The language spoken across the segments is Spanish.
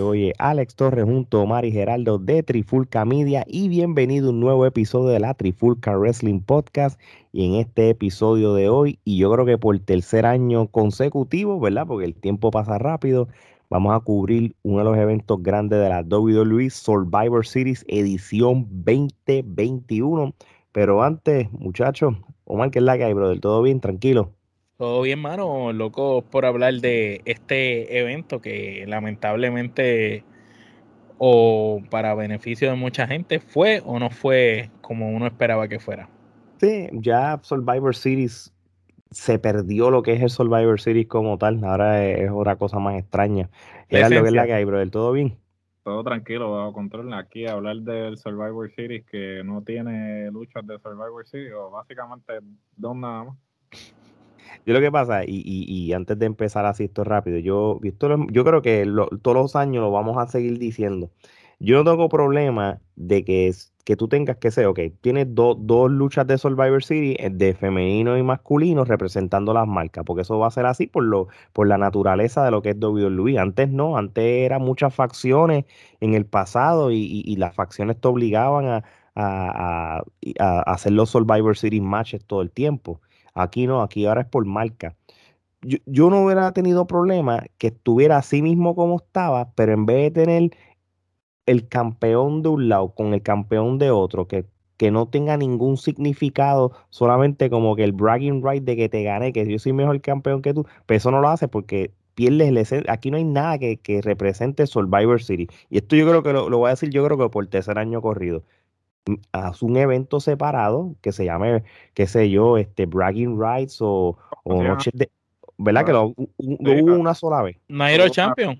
Oye, Alex Torres junto a Mari Geraldo de Trifulca Media y bienvenido a un nuevo episodio de la Trifulca Wrestling Podcast. Y en este episodio de hoy, y yo creo que por tercer año consecutivo, ¿verdad? Porque el tiempo pasa rápido, vamos a cubrir uno de los eventos grandes de la WWE Survivor Series edición 2021. Pero antes, muchachos, Omar, ¿qué es la que hay, brother? ¿Todo bien? ¿Tranquilo? Todo bien, mano. Loco por hablar de este evento que lamentablemente o para beneficio de mucha gente fue o no fue como uno esperaba que fuera. Sí, ya Survivor Series se perdió lo que es el Survivor Series como tal. Ahora es, otra cosa más extraña. Era lo que es la que hay, brother. ¿Todo bien? Todo tranquilo, bajo control. Aquí hablar del Survivor Series que no tiene luchas de Survivor Series o básicamente dos nada más. Yo lo que pasa, y, y, antes de empezar así esto rápido, yo, yo creo que todos los años lo vamos a seguir diciendo. Yo no tengo problema de que, que tú tengas que ser, ok, tienes dos luchas de Survivor City eh, de femenino y masculino representando las marcas, porque eso va a ser así por, lo, por la naturaleza de lo que es WWE. Antes no, antes eran muchas facciones en el pasado y, las facciones te obligaban a, a, a hacer los Survivor Series matches todo el tiempo. Aquí no, aquí ahora es por marca. Yo, no hubiera tenido problema que estuviera así mismo como estaba, pero en vez de tener el campeón de un lado con el campeón de otro, que, que no tenga ningún significado, solamente como que el bragging right de que te gané, que yo soy mejor campeón que tú, pero eso no lo hace porque pierdes el. Aquí no hay nada que, represente Survivor City. Y esto yo creo que lo, lo, voy a decir, yo creo que por tercer año corrido haz un evento separado que se llame, qué sé yo, este Bragging Rights o, o Noches de. ¿Verdad? que lo, hubo una sola vez. Nairo Champion.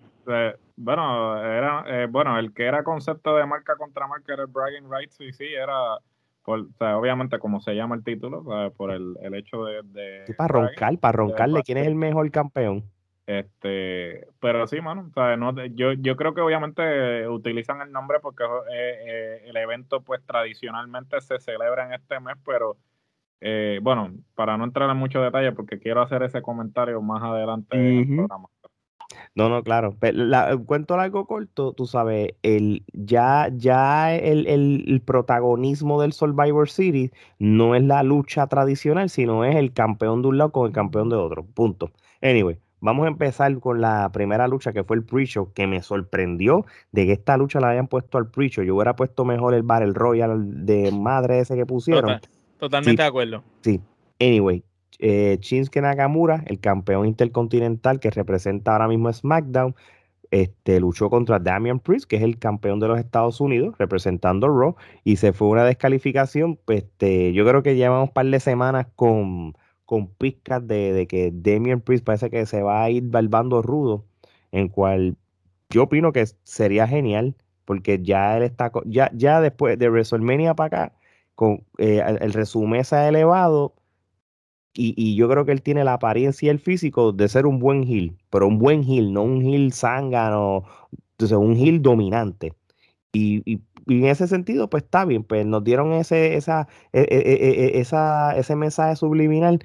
bueno, era, eh, bueno, el que era concepto de marca contra marca era el Bragging Rights y sí, era. Por, obviamente, como se llama el título, por el, el hecho de. de para roncar, para roncarle, ¿quién es el mejor campeón? Este, pero sí, mano, o sea, no, yo, yo creo que obviamente utilizan el nombre porque eh, eh, el evento pues tradicionalmente se celebra en este mes, pero eh, bueno, para no entrar en mucho detalle porque quiero hacer ese comentario más adelante en el programa. No, no, claro. La, cuento algo corto, tú sabes, el, ya, ya el, el, protagonismo del Survivor Series no es la lucha tradicional, sino es el campeón de un lado con el campeón de otro. Punto. Anyway, Vamos a empezar con la primera lucha que fue el pre-show, que me sorprendió de que esta lucha la hayan puesto al pre-show. Yo hubiera puesto mejor el Battle Royal de madre ese que pusieron. totalmente de acuerdo. Sí. Anyway, eh, Shinsuke Nakamura, el campeón intercontinental que representa ahora mismo SmackDown, este, luchó contra Damian Priest, que es el campeón de los Estados Unidos, representando Raw, y se fue una descalificación. Pues, este, yo creo que llevamos un par de semanas con con pizcas de, que Damian Priest parece que se va a ir balbando rudo, en cual yo opino que sería genial, porque ya él está, ya, ya después de WrestleMania para acá, con, eh, el, resumen se ha elevado, y, yo creo que él tiene la apariencia y el físico de ser un buen heel, pero un buen heel, no un heel zángano, entonces un heel dominante. Y, y, en ese sentido, pues está bien, pues nos dieron ese, esa, e, e, e, esa, ese mensaje subliminal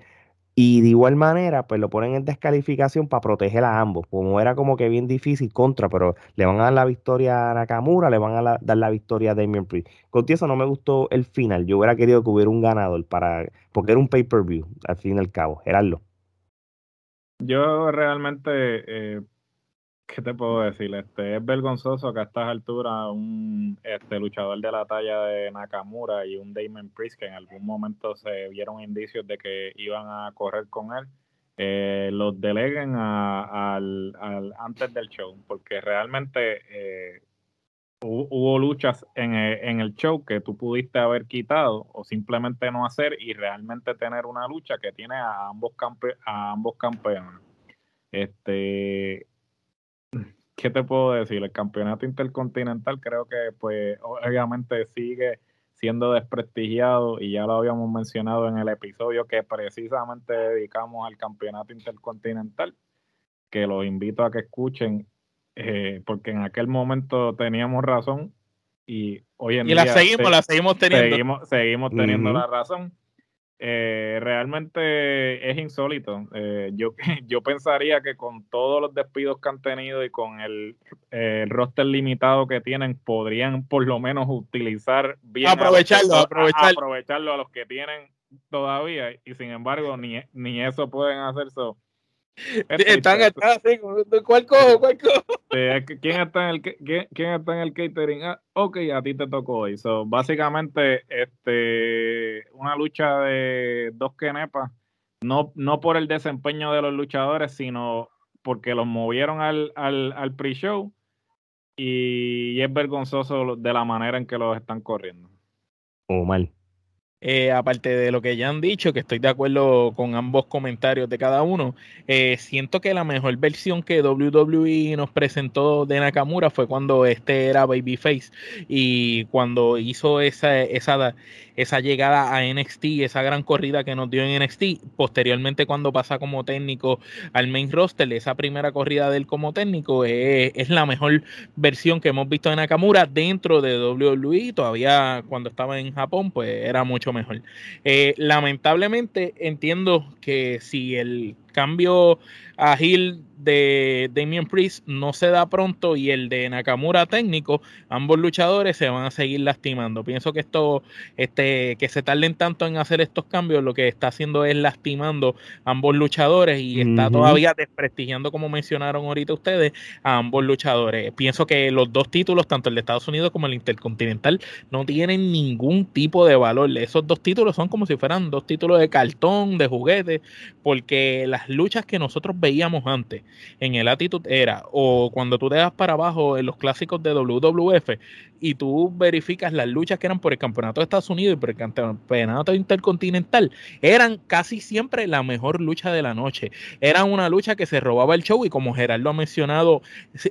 y de igual manera, pues lo ponen en descalificación para proteger a ambos. Como era como que bien difícil contra, pero le van a dar la victoria a Nakamura, le van a dar la victoria a Damien Priest. Con eso no me gustó el final. Yo hubiera querido que hubiera un ganador para, porque era un pay-per-view, al fin y al cabo. Gerardo. Yo realmente eh, ¿Qué te puedo decir? Este, es vergonzoso que a estas alturas un este, luchador de la talla de Nakamura y un Damon Priest que en algún momento se vieron indicios de que iban a correr con él, eh, los deleguen al, antes del show, porque realmente eh, hubo, luchas en, eh, en, el show que tú pudiste haber quitado o simplemente no hacer y realmente tener una lucha que tiene a ambos, campe a ambos campeones. Este, ¿qué te puedo decir? El campeonato intercontinental creo que pues obviamente sigue siendo desprestigiado y ya lo habíamos mencionado en el episodio que precisamente dedicamos al campeonato intercontinental, que los invito a que escuchen eh, porque en aquel momento teníamos razón y hoy en y día... la seguimos, la seguimos teniendo. Seguimos, teniendo la razón. Eh, realmente es insólito. Eh, yo, yo pensaría que con todos los despidos que han tenido y con el, roster limitado que tienen, podrían por lo menos utilizar bien aprovecharlo, a aprovecharlo. aprovecharlo a los que tienen todavía y sin embargo ni, ni eso pueden hacer. So, están atrás, así, ¿cuál cojo? ¿Cuál cojo? ¿quién, está en el, quién, quién, está en el catering? Ah, ok, a ti te tocó hoy. So, básicamente, este, una lucha de dos kenepas, no, no por el desempeño de los luchadores, sino porque los movieron al, al, al pre-show y es vergonzoso de la manera en que los están corriendo. O mal. Eh, aparte de lo que ya han dicho, que estoy de acuerdo con ambos comentarios de cada uno, eh, siento que la mejor versión que WWE nos presentó de Nakamura fue cuando este era Babyface y cuando hizo esa, esa, esa llegada a NXT, esa gran corrida que nos dio en NXT, posteriormente cuando pasa como técnico al main roster, esa primera corrida de él como técnico es, es la mejor versión que hemos visto de Nakamura dentro de WWE, todavía cuando estaba en Japón pues era mucho mejor. Eh, lamentablemente entiendo que si el cambio a Hill de Damien Priest no se da pronto y el de Nakamura técnico, ambos luchadores se van a seguir lastimando. Pienso que esto, este, que se tarden tanto en hacer estos cambios, lo que está haciendo es lastimando a ambos luchadores y está todavía desprestigiando, como mencionaron ahorita ustedes, a ambos luchadores. Pienso que los dos títulos, tanto el de Estados Unidos como el Intercontinental, no tienen ningún tipo de valor. Esos dos títulos son como si fueran dos títulos de cartón, de juguete, porque las luchas que nosotros veíamos antes en el Attitude Era o cuando tú te das para abajo en los clásicos de WWF y tú verificas las luchas que eran por el campeonato de Estados Unidos y por el campeonato intercontinental, eran casi siempre la mejor lucha de la noche. Era una lucha que se robaba el show y como Gerardo ha mencionado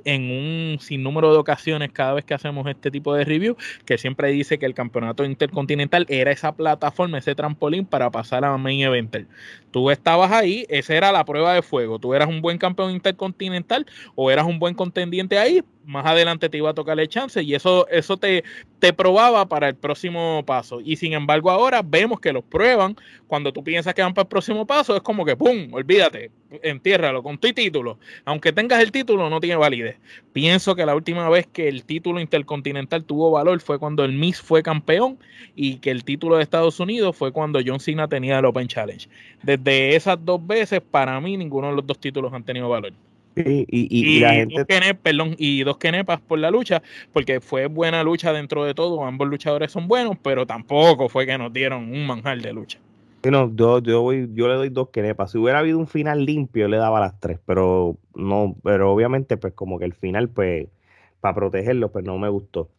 en un sinnúmero de ocasiones cada vez que hacemos este tipo de review, que siempre dice que el campeonato intercontinental era esa plataforma, ese trampolín para pasar a main eventer. Tú estabas ahí, esa era la prueba de fuego. Tú eras un buen campeón intercontinental o eras un buen contendiente ahí, más adelante te iba a tocar el chance y eso, eso te, te probaba para el próximo paso. Y sin embargo ahora vemos que los prueban, cuando tú piensas que van para el próximo paso, es como que, ¡pum!, olvídate, entiérralo con tu título. Aunque tengas el título, no tiene validez. Pienso que la última vez que el título intercontinental tuvo valor fue cuando el Miss fue campeón y que el título de Estados Unidos fue cuando John Cena tenía el Open Challenge. Desde esas dos veces, para mí, ninguno de los dos títulos han tenido valor y, la gente... dos perdón, y dos kenepas por la lucha, porque fue buena lucha dentro de todo, ambos luchadores son buenos, pero tampoco fue que nos dieron un manjar de lucha. No, yo, yo, voy, yo le doy dos kenepas. Si hubiera habido un final limpio, le daba las tres, pero no, pero obviamente, pues como que el final, pues, para protegerlo, pues no me gustó.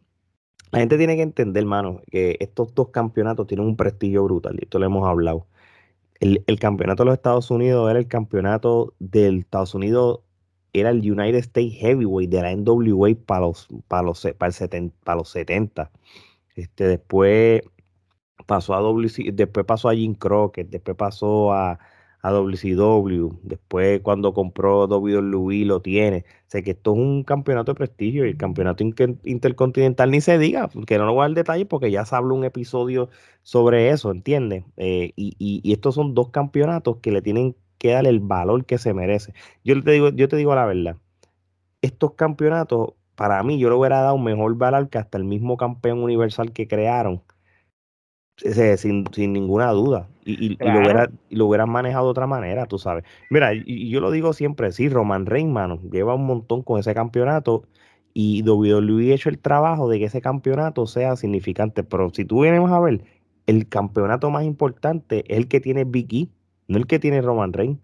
La gente tiene que entender, hermano, que estos dos campeonatos tienen un prestigio brutal, y esto lo hemos hablado. El, el campeonato de los Estados Unidos era el campeonato del Estados Unidos era el United States Heavyweight de la NWA para los, para los, para el 70, para los 70. Este, después pasó a WC, después pasó a Jim Crockett, después pasó a, a WCW, después cuando compró WWE lo tiene. sé que esto es un campeonato de prestigio y el campeonato intercontinental ni se diga, que no lo voy a dar detalle porque ya se habló un episodio sobre eso, ¿entiendes? Eh, y, y, estos son dos campeonatos que le tienen que darle el valor que se merece. Yo te digo, yo te digo la verdad, estos campeonatos, para mí, yo le hubiera dado un mejor valor que hasta el mismo campeón universal que crearon, sin, sin ninguna duda. Y, lo hubiera, lo hubieran manejado de otra manera, tú sabes. Mira, y, yo lo digo siempre, sí, Roman Reigns, mano, lleva un montón con ese campeonato y WWE ha hecho el trabajo de que ese campeonato sea significante. Pero si tú vienes a ver, el campeonato más importante es el que tiene Big E no el que tiene Roman Reigns.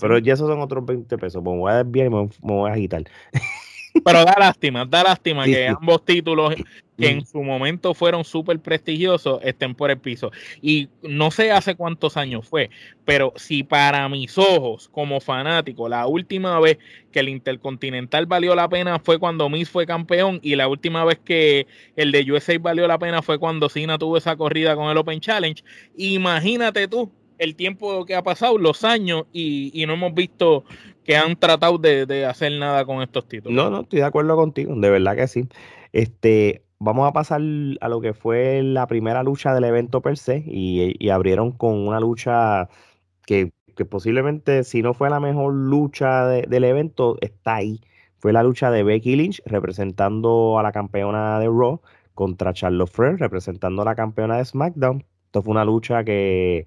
pero ya esos son otros 20 pesos. Pues me voy a desviar y me, voy a agitar. Pero da lástima, da lástima que ambos títulos que en su momento fueron súper prestigiosos estén por el piso. Y no sé hace cuántos años fue, pero si para mis ojos como fanático la última vez que el Intercontinental valió la pena fue cuando Miss fue campeón y la última vez que el de USA valió la pena fue cuando Cena tuvo esa corrida con el Open Challenge, imagínate tú el tiempo que ha pasado, los años, y, no hemos visto que han tratado de, hacer nada con estos títulos. No, no, estoy de acuerdo contigo, de verdad que sí. Este, vamos a pasar a lo que fue la primera lucha del evento per se y, abrieron con una lucha que, posiblemente si no fue la mejor lucha del evento, está ahí. Fue la lucha de Becky Lynch representando a la campeona de Raw contra Charlotte Flair representando a la campeona de SmackDown. Esto fue una lucha que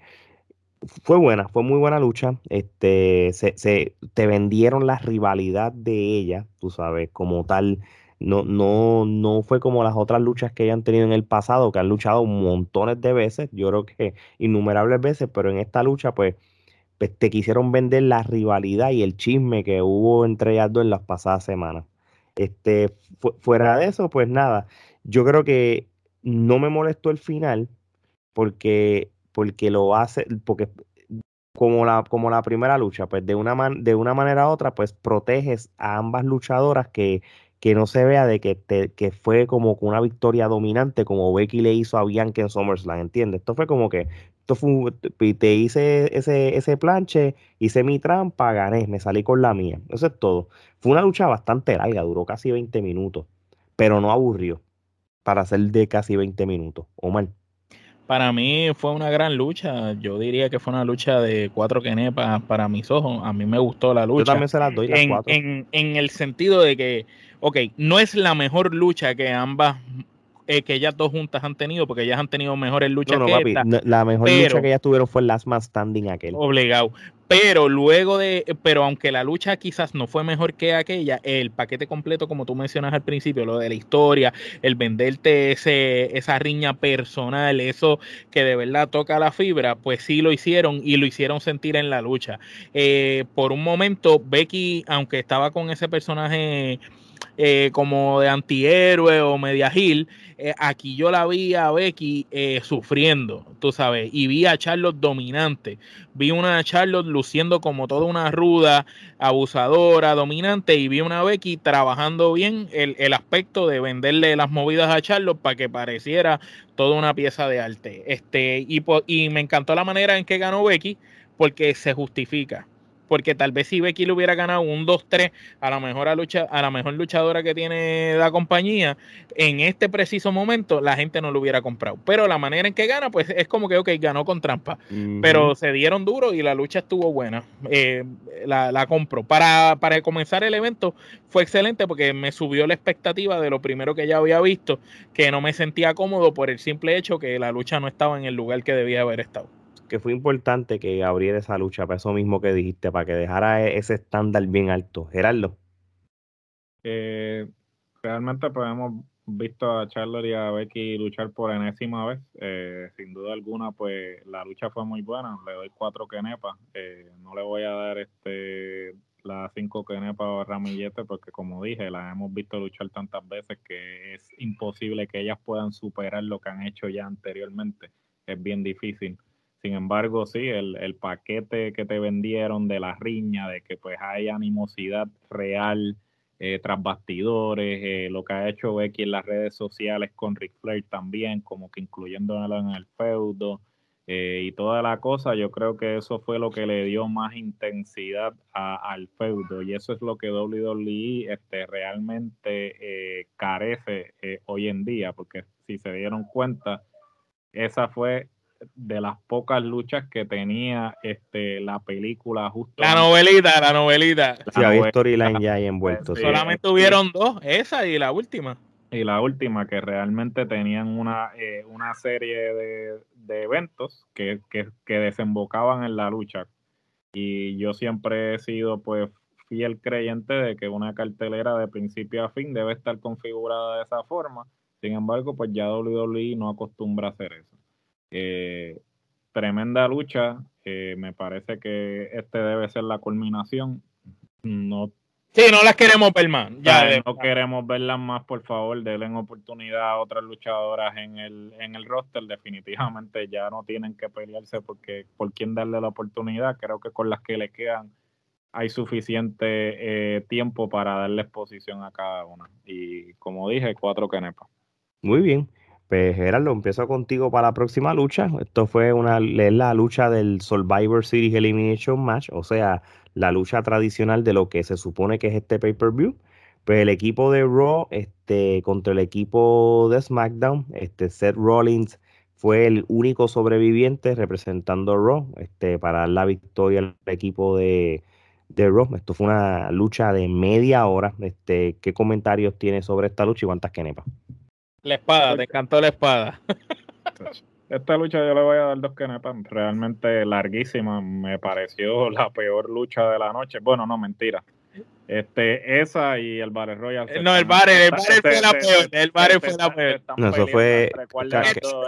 fue buena, fue muy buena lucha. Este, se, te vendieron la rivalidad de ella, tú sabes, como tal. No, no, no fue como las otras luchas que hayan tenido en el pasado, que han luchado montones de veces, yo creo que innumerables veces, pero en esta lucha, pues, pues te quisieron vender la rivalidad y el chisme que hubo entre ellas dos en las pasadas semanas. Este, fuera de eso, pues nada, yo creo que no me molestó el final porque porque lo hace, porque como la, como la primera lucha, pues de una, man, de una manera u otra, pues proteges a ambas luchadoras que, que no se vea de que, te, que fue como una victoria dominante, como Becky le hizo a Bianca en SummerSlam, ¿entiendes? Esto fue como que, esto fue, te hice ese, ese planche, hice mi trampa, gané, me salí con la mía. Eso es todo. Fue una lucha bastante larga, duró casi 20 minutos, pero no aburrió para ser de casi 20 minutos, o mal para mí fue una gran lucha. Yo diría que fue una lucha de cuatro quenepas para mis ojos. A mí me gustó la lucha. Yo también se las doy las en, cuatro. En, en, el sentido de que, ok, no es la mejor lucha que ambas eh, que ellas dos juntas han tenido, porque ellas han tenido mejores luchas que esta, La mejor lucha que ellas tuvieron fue el Last Man Standing aquel. Obligado. Pero luego de, pero aunque la lucha quizás no fue mejor que aquella, el paquete completo, como tú mencionas al principio, lo de la historia, el venderte ese, esa riña personal, eso que de verdad toca la fibra, pues sí lo hicieron y lo hicieron sentir en la lucha. Eh, por un momento, Becky, aunque estaba con ese personaje eh, como de antihéroe o media gil, eh, aquí yo la vi a Becky eh, sufriendo, tú sabes, y vi a Charlotte dominante. Vi una Charlotte luciendo como toda una ruda, abusadora, dominante, y vi una Becky trabajando bien el, el aspecto de venderle las movidas a Charlotte para que pareciera toda una pieza de arte. Este, y, y me encantó la manera en que ganó Becky porque se justifica porque tal vez si Becky le hubiera ganado un 2-3 a la mejor lucha, a la mejor luchadora que tiene la compañía, en este preciso momento la gente no lo hubiera comprado. Pero la manera en que gana, pues es como que, ok, ganó con trampa. Pero se dieron duro y la lucha estuvo buena. Eh, la, la compro. Para, para comenzar el evento fue excelente porque me subió la expectativa de lo primero que ya había visto, que no me sentía cómodo por el simple hecho que la lucha no estaba en el lugar que debía haber estado que fue importante que abriera esa lucha para eso mismo que dijiste, para que dejara e-, ese estándar bien alto. Gerardo. Eh, realmente pues hemos visto a Charlotte y a Becky luchar por enésima vez. Eh, sin duda alguna, pues la lucha fue muy buena. Le doy cuatro quenepas. Eh, no le voy a dar este las cinco quenepas o ramillete porque como dije, las hemos visto luchar tantas veces que es imposible que ellas puedan superar lo que han hecho ya anteriormente. Es bien difícil. Sin embargo, sí, el, el, paquete que te vendieron de la riña, de que pues hay animosidad real eh, tras bastidores, eh, lo que ha hecho Becky en las redes sociales con Ric Flair también, como que incluyéndolo en el feudo eh, y toda la cosa, yo creo que eso fue lo que le dio más intensidad al feudo y eso es lo que WWE este, realmente carece hoy en día, porque si se dieron cuenta, esa fue de las pocas luchas que tenía este la película justo la novelita la novelita. Sí, había storyline ya ahí envuelto solamente tuvieron dos esa y la última. Y la última que realmente tenían una eh, una serie de, eventos que, que, desembocaban en la lucha. Y yo siempre he sido pues fiel creyente de que una cartelera de principio a fin debe estar configurada de esa forma. Sin embargo pues ya WWE no acostumbra a hacer eso eh, tremenda lucha. Eh, me parece que este debe ser la culminación. No, sí, no las queremos ver más. Ya no queremos verlas más, por favor, denle oportunidad a otras luchadoras en el, en el roster. Definitivamente ya no tienen que pelearse porque por quién darle la oportunidad. Creo que con las que le quedan hay suficiente eh, tiempo para darle exposición a cada una. Y como dije, cuatro canepas. Muy bien. Pues Gerardo, empiezo contigo para la próxima lucha. Esto fue una, la lucha del Survivor Series Elimination Match, o sea, la lucha tradicional de lo que se supone que es este pay-per-view. Pues el equipo de Raw este, contra el equipo de SmackDown, este, Seth Rollins fue el único sobreviviente representando a Raw este, para dar la victoria al equipo de, de Raw. Esto fue una lucha de media hora. Este, ¿Qué comentarios tiene sobre esta lucha y cuántas quenepas? La espada, te encantó la espada. Esta lucha yo le voy a dar dos quenepas, realmente larguísima. Me pareció la peor lucha de la noche. Bueno, no, mentira. Este, esa y el Battle Royale. No, el Battle, el Battle fue la peor. El Battle fue la peor. No, eso fue.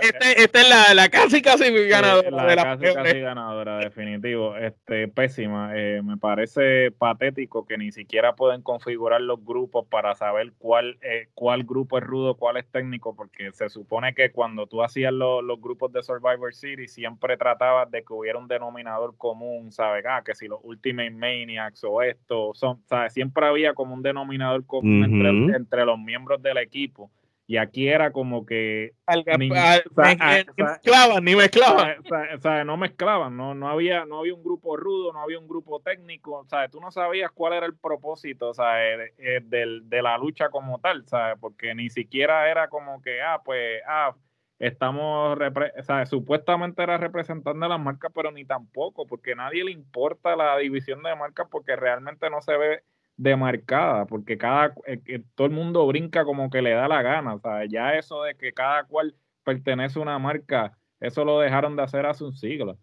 Este, esta es la, la, casi casi ganadora la de la casi, casi ganadora, definitivo. Este, pésima. Eh, me parece patético que ni siquiera pueden configurar los grupos para saber cuál, eh, cuál grupo es rudo, cuál es técnico, porque se supone que cuando tú hacías los, los grupos de Survivor City siempre tratabas de que hubiera un denominador común, ¿sabes? Ah, que si los Ultimate Maniacs o esto son, ¿sabes? Siempre había como un denominador común entre, los miembros del equipo. Y aquí era como que. ni, mezclaban, ni mezclaban. O sea, no mezclaban, no, no, había, no había un grupo rudo, no había un grupo técnico. O sea, tú no sabías cuál era el propósito o sea, de, de, la lucha como tal, ¿sabes? Porque ni siquiera era como que, ah, pues, ah, estamos, o sea, supuestamente era representando a las marcas, pero ni tampoco, porque a nadie le importa la división de marcas porque realmente no se ve demarcada, porque cada eh, todo el mundo brinca como que le da la gana, o sea, ya eso de que cada cual pertenece a una marca, eso lo dejaron de hacer hace un siglo.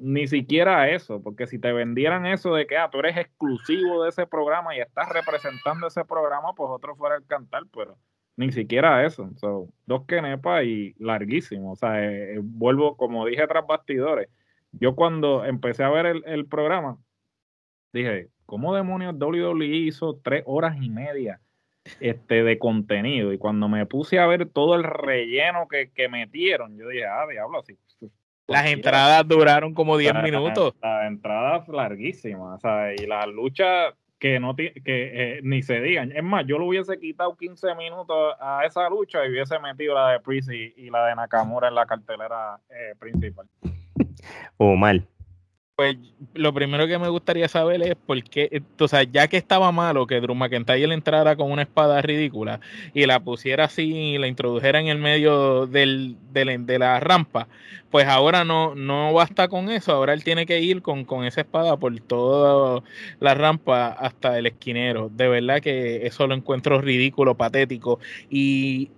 ni siquiera eso, porque si te vendieran eso de que ah, tú eres exclusivo de ese programa y estás representando ese programa, pues otro fuera el cantar, pero ni siquiera eso. So, dos quenepas y larguísimo. O sea, eh, eh, vuelvo, como dije tras bastidores, yo cuando empecé a ver el, el programa, dije, ¿cómo demonios WWE hizo tres horas y media este, de contenido? Y cuando me puse a ver todo el relleno que, metieron, yo dije, ah, diablo, así. Las entradas duraron como 10 minutos. Las, entradas larguísimas, o sea, y las luchas que no que eh, ni se digan. Es más, yo le hubiese quitado 15 minutos a esa lucha y hubiese metido la de Priest y, la de Nakamura en la cartelera eh, principal. O mal. Pues lo primero que me gustaría saber es por qué, o sea, ya que estaba malo que Drew McIntyre entrara con una espada ridícula y la pusiera así y la introdujera en el medio del, de la rampa, pues ahora no, no basta con eso, ahora él tiene que ir con, con esa espada por toda la rampa hasta el esquinero. De verdad que eso lo encuentro ridículo, patético y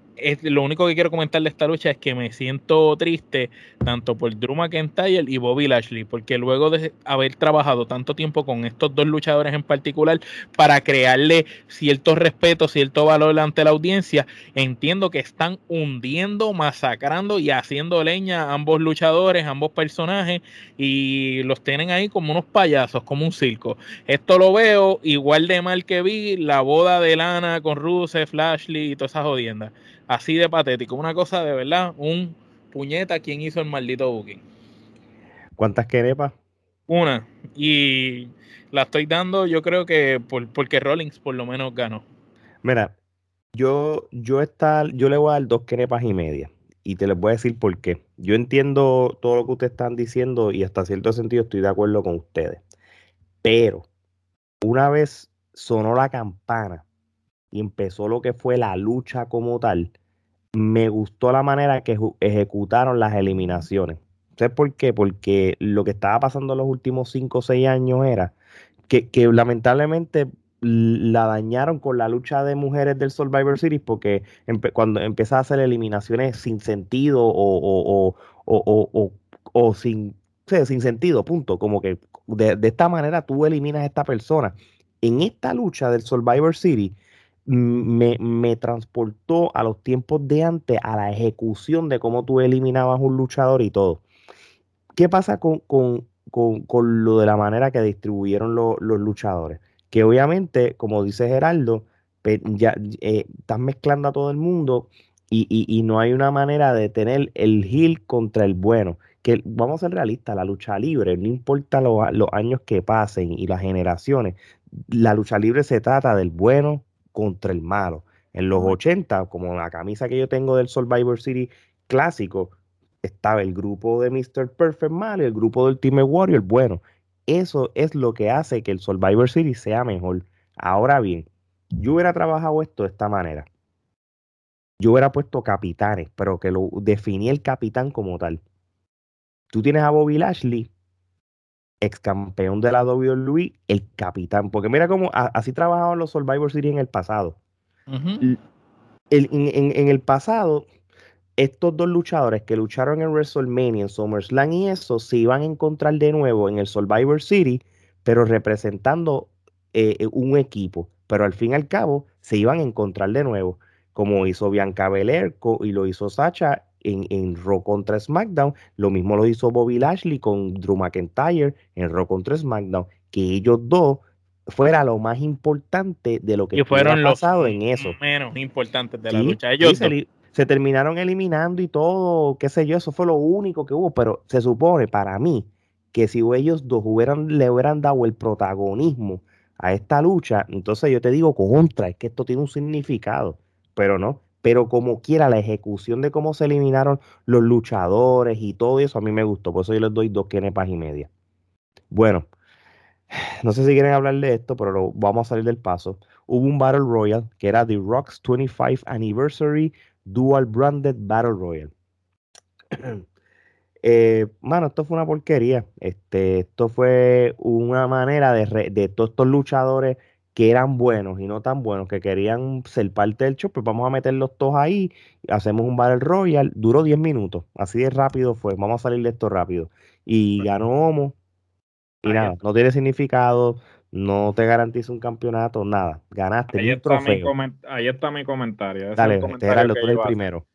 lo único que quiero comentar de esta lucha es que me siento triste tanto por Drew McIntyre y Bobby Lashley, porque luego de haber trabajado tanto tiempo con estos dos luchadores en particular para crearle cierto respeto, cierto valor ante la audiencia, entiendo que están hundiendo, masacrando y haciendo leña a ambos luchadores, ambos personajes, y los tienen ahí como unos payasos, como un circo. Esto lo veo igual de mal que vi la boda de Lana con Rusev, Lashley y todas esas jodiendas así de patético. Una cosa de verdad, un puñeta quien hizo el maldito booking. ¿Cuántas querepas? Una. Y la estoy dando, yo creo que por, porque Rollins por lo menos ganó. Mira, yo, yo, está, yo le voy a dar dos querepas y media. Y te les voy a decir por qué. Yo entiendo todo lo que ustedes están diciendo y hasta cierto sentido estoy de acuerdo con ustedes. Pero una vez sonó la campana y empezó lo que fue la lucha como tal, me gustó la manera que ejecutaron las eliminaciones. ¿Sabes por qué? Porque lo que estaba pasando en los últimos 5 o 6 años era que, lamentablemente la dañaron con la lucha de mujeres del Survivor Series porque cuando empieza a hacer eliminaciones sin sentido o, o, sin, sin sentido, punto. Como que de, de, esta manera tú eliminas a esta persona. En esta lucha del Survivor Series me, me, transportó a los tiempos de antes, a la ejecución de cómo tú eliminabas un luchador y todo. ¿Qué pasa con, con, con, lo de la manera que distribuyeron los luchadores? Que obviamente, como dice Geraldo, ya eh, estás mezclando a todo el mundo y, y, no hay una manera de tener el heel contra el bueno. Que vamos a ser realistas, la lucha libre, no importa los años que pasen y las generaciones, la lucha libre se trata del bueno contra el malo. En los 80, como la camisa que yo tengo del Survivor City clásico, estaba el grupo de Mr. Perfect malo y el grupo del Team Warrior bueno. Eso es lo que hace que el Survivor City sea mejor. Ahora bien, yo hubiera trabajado esto de esta manera. Yo hubiera puesto capitanes, pero que lo definí el capitán como tal. Tú tienes a Bobby Lashley, ex campeón de la WWE, el capitán. Porque mira cómo así trabajaban los Survivor Series en el pasado. en, en, el pasado, estos dos luchadores que lucharon en WrestleMania, en SummerSlam y eso, se iban a encontrar de nuevo en el Survivor Series, pero representando eh, eh, un equipo. Pero al fin y al cabo, se iban a encontrar de nuevo, como hizo Bianca Belair y lo hizo Sacha en, en Raw contra SmackDown. Lo mismo lo hizo Bobby Lashley con Drew McIntyre en Raw contra SmackDown. Que ellos dos fuera lo más importante de lo que fueron pasado en eso. Menos importantes de la lucha. Ellos se, terminaron eliminando y todo, qué sé yo, eso fue lo único que hubo, pero se supone para mí que si ellos dos hubieran, le hubieran dado el protagonismo a esta lucha, entonces yo te digo contra, es que esto tiene un significado, pero no, pero como quiera, la ejecución de cómo se eliminaron los luchadores y todo eso a mí me gustó, por eso yo les doy dos kenepas y media. Bueno, no sé si quieren hablar de esto, pero vamos a salir del paso. Hubo un Battle Royale que era The Rock's 25 Anniversary Dual Branded Battle Royale. eh, mano, esto fue una porquería. Este, esto fue una manera de, de todos estos luchadores que eran buenos y no tan buenos, que querían ser parte del show, pues vamos a meterlos todos ahí, hacemos un Battle Royale, duró 10 minutos, así de rápido fue, vamos a salir de esto rápido. Y ganó Homo, y nada, no tiene significado, no te garantiza un campeonato, nada, ganaste ahí, está Mi ahí está mi comentario. Dale, el tú el primero.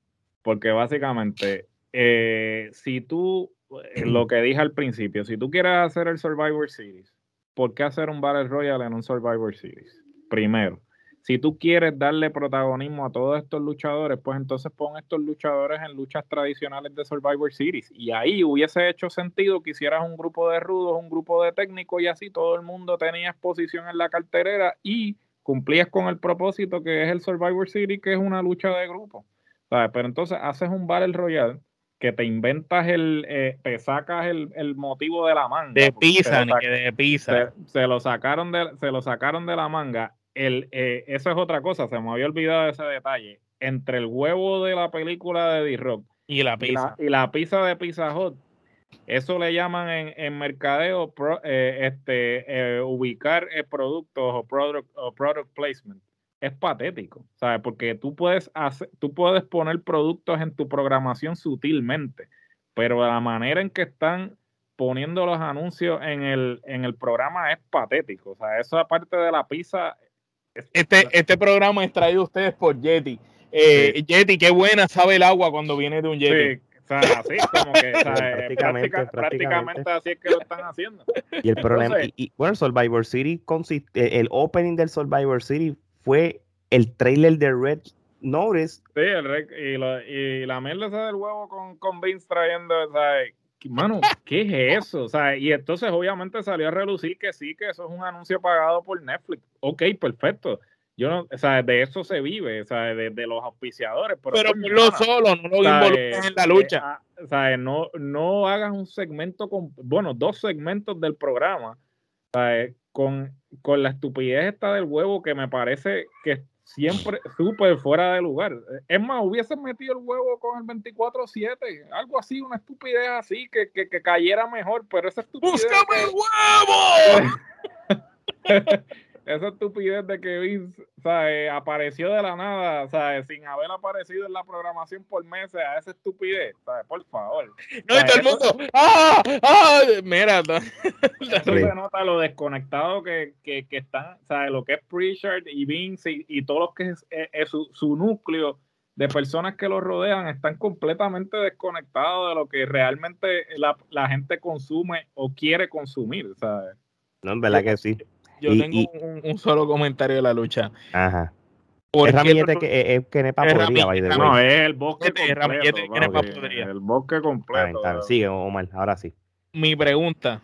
Porque básicamente, eh, si tú, eh, lo que dije al principio, si tú quieres hacer el Survivor Series, ¿por qué hacer un Battle Royale en un Survivor Series? Primero, si tú quieres darle protagonismo a todos estos luchadores, pues entonces pon estos luchadores en luchas tradicionales de Survivor Series. Y ahí hubiese hecho sentido que hicieras un grupo de rudos, un grupo de técnicos y así todo el mundo tenía exposición en la carterera y cumplías con el propósito que es el Survivor Series, que es una lucha de grupo. Pero entonces haces un Battle Royale que te inventas el, eh, te sacas el, motivo de la manga. De pizza, de pizza. Se, lo sacaron de, se lo sacaron de la manga. El, eh, eso es otra cosa, se me había olvidado ese detalle. Entre el huevo de la película de D-Rock y la pizza. Y la, pizza de Pizza Hut, eso le llaman en, en mercadeo eh, este, ubicar productos o product, o product placement es patético, ¿sabes? Porque tú puedes, hacer, tú puedes poner productos en tu programación sutilmente, pero la manera en que están poniendo los anuncios en el, en el programa es patético. O sea, eso aparte de la pizza. este, este programa es traído a ustedes por Yeti. Eh, Yeti, qué buena sabe el agua cuando viene de un Yeti. O sea, así como que prácticamente, así es que lo están haciendo. Y el problema, y, bueno, el Survivor City consiste, el opening del Survivor City fue el trailer de Red Notice. Sí, el y, lo, y, la mierda del huevo con, con Vince trayendo, o sea, mano, ¿qué es eso? O sea, y entonces obviamente salió a relucir que sí, que eso es un anuncio pagado por Netflix. Ok, perfecto. Yo no, o sea, de eso se vive, o sea, de, los auspiciadores. Pero, pero lo solo, no lo involucres en la lucha. Ah, o sea, no, no hagas un segmento con, bueno, dos segmentos del programa, ¿sabes? Con, con la estupidez esta del huevo que me parece que siempre súper fuera de lugar. Es más, hubiesen metido el huevo con el 24-7, algo así, una estupidez así, que, que, que cayera mejor, pero esa estupidez... ¡Búscame el huevo! esa estupidez de que Vince apareció de la nada, ¿sabes? sin haber aparecido en la programación por meses a esa estupidez, ¿sabes? por favor. No, y todo el mundo, ¡ah! ¡ah! Mira, eso se nota lo desconectado que, que, que están, ¿sabes? lo que es Pritchard y Vince y, todo lo que es, su, su, núcleo de personas que lo rodean están completamente desconectados de lo que realmente la, la gente consume o quiere consumir, ¿sabes? No, en verdad que sí. Yo tengo Un, solo comentario de la lucha. Ajá. Es ramillete que es, que Nepa podría, No, es el bosque completo. El bosque completo. sigue, Omar, ahora sí. Mi pregunta,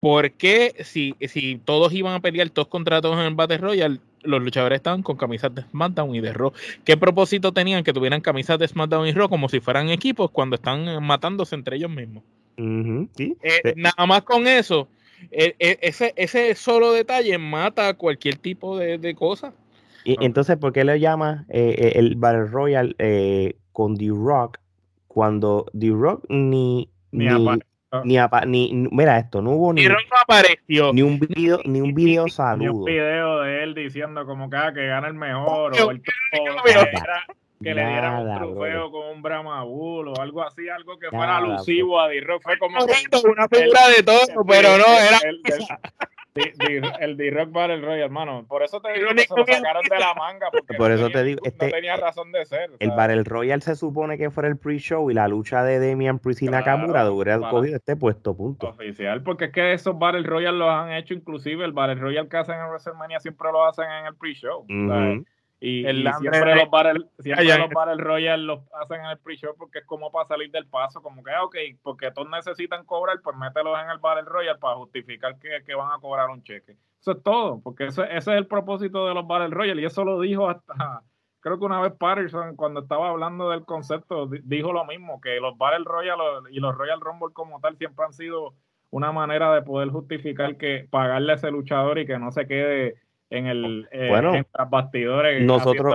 ¿por qué si, si todos iban a pelear todos contra todos en el Battle Royale, los luchadores estaban con camisas de SmackDown y de Raw? ¿Qué propósito tenían que tuvieran camisas de SmackDown y Raw como si fueran equipos cuando están matándose entre ellos mismos? ¿sí? Eh, nada más con eso, ese, ese solo detalle mata cualquier tipo de, de cosa. Y, Entonces, ¿por qué le llama eh, eh, el Battle Royale eh, con The Rock cuando The Rock ni ni, ni, ni, mira esto, no hubo ni, apareció. ni un video, ni un video saludo. Ni un video de él diciendo como que, ah, que gana el mejor o el que le dieran un trofeo con un Bramabul o algo así, algo que fuera alusivo a D-Rock. Fue como una figura de todo, pero no, era el D-Rock Battle Royale, hermano. Por eso te digo que se lo sacaron de la manga. Porque por eso te digo, este, no tenía razón de ser. El Battle Royale se supone que fuera el pre-show y la lucha de Demian Priest y Nakamura hubiera cogido este puesto, punto. Oficial, porque es que esos Battle Royale los han hecho, inclusive el Battle Royale que hacen en WrestleMania siempre lo hacen en el pre-show. Y, siempre, los Battle, siempre los Battle Royale los hacen en el pre-show porque es como para salir del paso, como que, ok, porque todos necesitan cobrar, pues mételos en el Battle Royale para justificar que, van a cobrar un cheque. Eso es todo, porque ese es el propósito de los Battle Royale y eso lo dijo hasta, creo que una vez Patterson, cuando estaba hablando del concepto, dijo lo mismo, que los Battle Royale y los Royal Rumble como tal siempre han sido una manera de poder justificar que pagarle a ese luchador y que no se quede en el eh, bueno, bastidores. Nosotros,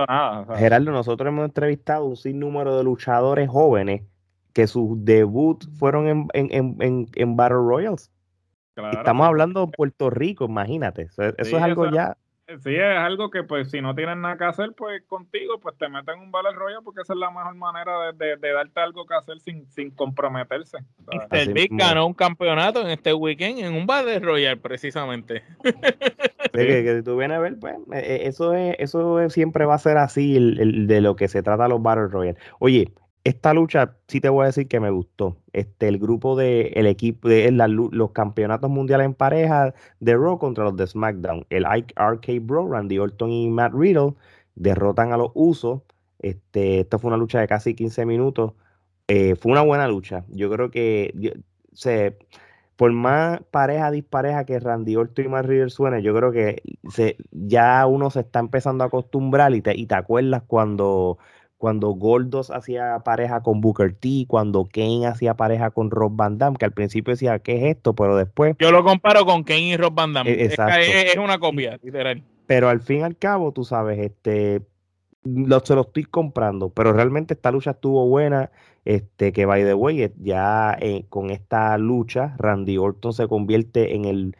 Gerardo, nosotros hemos entrevistado un sinnúmero de luchadores jóvenes que sus debut fueron en, en, en, en Battle Royals. Estamos hablando de Puerto Rico, imagínate. Eso, es algo ya sí, es algo que pues si no tienen nada que hacer, pues contigo, pues te meten un Battle Royale porque esa es la mejor manera de, darte algo que hacer sin, sin comprometerse. El Big ganó un campeonato en este weekend en un Battle Royale precisamente. que, tú vienes a ver, pues e, e, eso es, eso siempre va a ser así el, de lo que se trata los Battle Royale. Oye, esta lucha sí te voy a decir que me gustó. Este, el grupo de el equipo de los campeonatos mundiales en pareja de Raw contra los de SmackDown. El RK Bro, Randy Orton y Matt Riddle derrotan a los Usos. Este, esto fue una lucha de casi 15 minutos. Eh, fue una buena lucha. Yo creo que se, por más pareja dispareja que Randy Orton y Matt suene, yo creo que se, ya uno se está empezando a acostumbrar y te, y te acuerdas cuando cuando Goldos hacía pareja con Booker T, cuando Kane hacía pareja con Rob Van Damme, que al principio decía, ¿qué es esto? Pero después... Yo lo comparo con Kane y Rob Van Damme. E, exacto. Es, una copia, literal. Pero al fin y al cabo, tú sabes, este, lo, se lo estoy comprando, pero realmente esta lucha estuvo buena, este, que by the way, ya eh, con esta lucha, Randy Orton se convierte en el,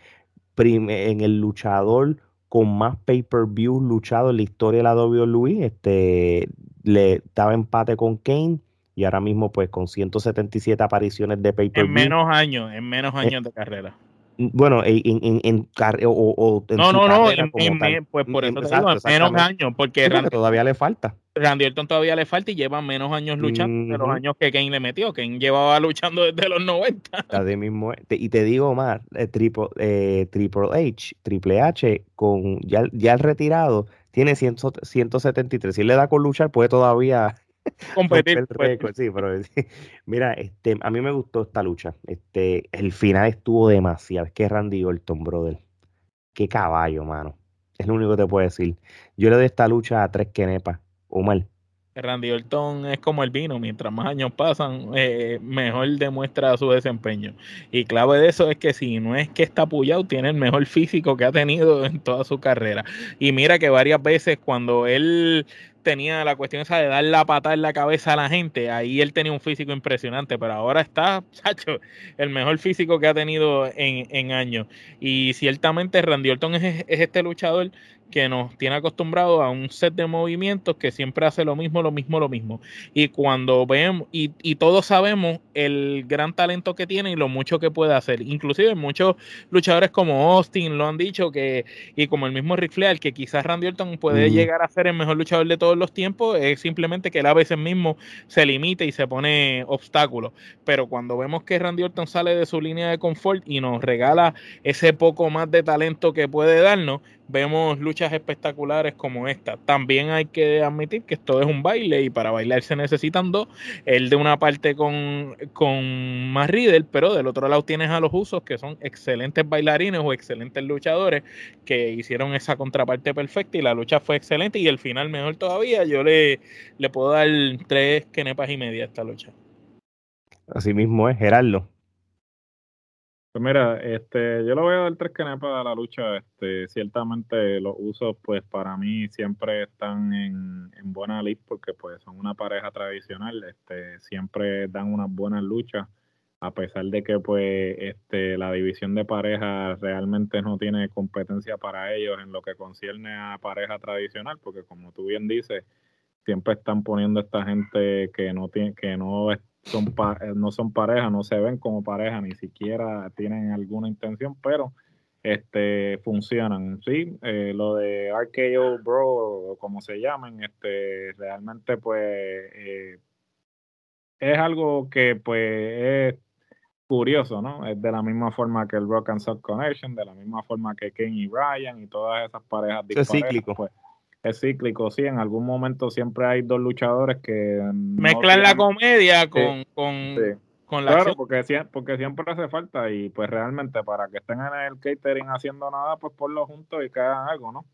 en el luchador con más pay-per-view luchado en la historia de la WWE, este, le daba empate con Kane y ahora mismo pues con 177 apariciones de pay per En menos años, en menos eh, años de carrera. Bueno, en, en, en, o, No, no, no, pues por eso te digo, en menos años, porque todavía le falta. Randy Orton todavía le falta y lleva menos años luchando de los años que Kane le metió. Kane llevaba luchando desde los 90. mismo, y te digo más, eh, triple, eh, triple H, Triple H, con ya, ya el retirado, tiene 173. Si le da con luchar, puede todavía competir. Pues. Sí, pero mira, este, a mí me gustó esta lucha. Este, el final estuvo demasiado. Es que Randy Orton, brother. Qué caballo, mano. Es lo único que te puedo decir. Yo le doy esta lucha a tres kenepas. mal. Randy Orton es como el vino, mientras más años pasan, eh, mejor demuestra su desempeño. Y clave de eso es que si no es que está apoyado, tiene el mejor físico que ha tenido en toda su carrera. Y mira que varias veces cuando él tenía la cuestión esa de dar la pata en la cabeza a la gente, ahí él tenía un físico impresionante, pero ahora está, chacho, el mejor físico que ha tenido en, en años. Y ciertamente Randy Orton es, es este luchador que nos tiene acostumbrados a un set de movimientos que siempre hace lo mismo, lo mismo, lo mismo. Y cuando vemos, y, y, todos sabemos el gran talento que tiene y lo mucho que puede hacer. Inclusive muchos luchadores como Austin lo han dicho que, y como el mismo Ric Flair, que quizás Randy Orton puede llegar a ser el mejor luchador de todos los tiempos, es simplemente que él a veces mismo se limita y se pone obstáculos. Pero cuando vemos que Randy Orton sale de su línea de confort y nos regala ese poco más de talento que puede darnos, vemos luchas espectaculares como esta. También hay que admitir que esto es un baile y para bailar se necesitan dos. El de una parte con, con más Riddle, pero del otro lado tienes a los usos que son excelentes bailarines o excelentes luchadores que hicieron esa contraparte perfecta y la lucha fue excelente y el final mejor todavía. Yo le, le puedo dar tres quenepas y media a esta lucha. Así mismo es, Gerardo. Pues mira, este, yo lo voy a dar tres canepas de la lucha. Este, ciertamente los usos, pues para mí siempre están en, en buena lid porque pues son una pareja tradicional. Este, siempre dan unas buenas luchas, a pesar de que pues este, la división de parejas realmente no tiene competencia para ellos en lo que concierne a pareja tradicional, porque como tú bien dices, siempre están poniendo esta gente que no tiene, que no son eh, no son pareja, no se ven como pareja, ni siquiera tienen alguna intención, pero este funcionan, sí, eh, lo de RKO Bro o como se llamen, este realmente pues eh, es algo que pues es curioso, ¿no? Es de la misma forma que el Rock and Soul Connection, de la misma forma que Kenny y Ryan y todas esas parejas es cíclico. Pues, es cíclico, sí, en algún momento siempre hay dos luchadores que... Mezclan la comedia con, con, la... Claro, porque, porque siempre hace falta y pues realmente para que estén en el catering haciendo nada, pues ponlo juntos y que hagan algo, ¿no?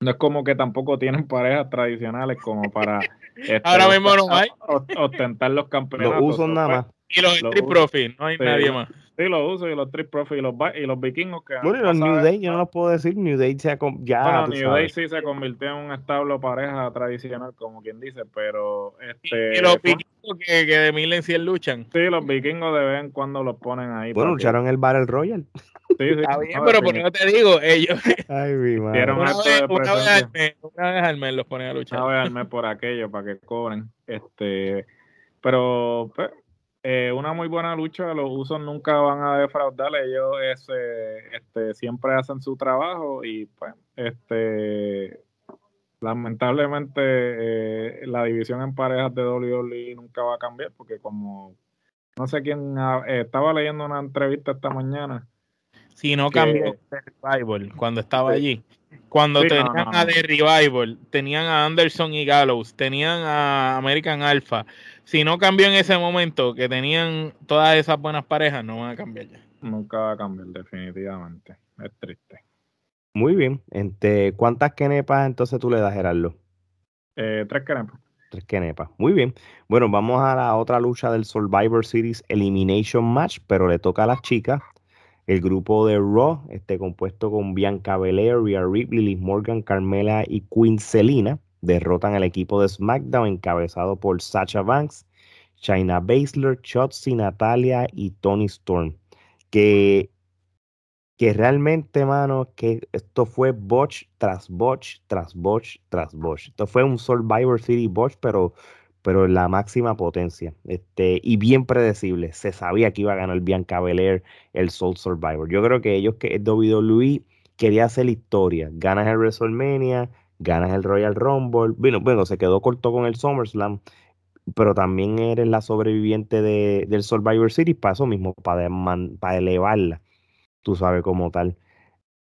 No es como que tampoco tienen parejas tradicionales como para... Este, Ahora mismo no hay. Ostentar los campeonatos. Los usos nada más. Y los Street Profit, no hay nadie más. Sí, los uso y los Street Profit y los, y los vikingos que. Bueno, y los New Day, yo no los puedo decir. New Day se ha ya. Bueno, New Day sí se convirtió en un establo pareja tradicional, como quien dice, pero. este Y, los vikingos que, que de mil en cien luchan. Sí, los vikingos de vez en cuando los ponen ahí. Bueno, lucharon en el Battle Royal. Sí, sí. Está bien, pero por no te digo, ellos. Ay, mi madre. Una, vez, una, vez al mes, una vez al mes los ponen a luchar. Una vez al mes por aquello, para que cobren. Este. Pero. Pues, eh, una muy buena lucha, los usos nunca van a defraudar, ellos este, siempre hacen su trabajo y pues este lamentablemente eh, la división en parejas de WWE nunca va a cambiar porque como no sé quién eh, estaba leyendo una entrevista esta mañana si no cambió Revival cuando estaba allí. Cuando tenían a The Revival tenían a Anderson y Gallows tenían a American Alpha si no cambió en ese momento, que tenían todas esas buenas parejas, no van a cambiar ya. Nunca va a cambiar, definitivamente. Es triste. Muy bien. Entre, ¿Cuántas kenepas entonces tú le das, Gerardo? Eh, tres kenepas. Tres kenepas. Muy bien. Bueno, vamos a la otra lucha del Survivor Series Elimination Match, pero le toca a las chicas. El grupo de Raw, este compuesto con Bianca Belair, Rhea Ripley, Liz Morgan, Carmela y Queen Selina derrotan al equipo de SmackDown encabezado por Sacha Banks, China Baszler, Shotzi, Natalia y Tony Storm. Que, que realmente, mano, que esto fue botch tras botch, tras botch, tras botch. Esto fue un Survivor City botch, pero, pero la máxima potencia. Este, y bien predecible. Se sabía que iba a ganar Bianca Belair el Soul Survivor. Yo creo que ellos, que WWE, quería hacer la historia. Ganas el WrestleMania ganas el Royal Rumble. Bueno, bueno, se quedó corto con el SummerSlam, pero también eres la sobreviviente de, del Survivor Series para eso mismo, para, para elevarla, tú sabes, como tal.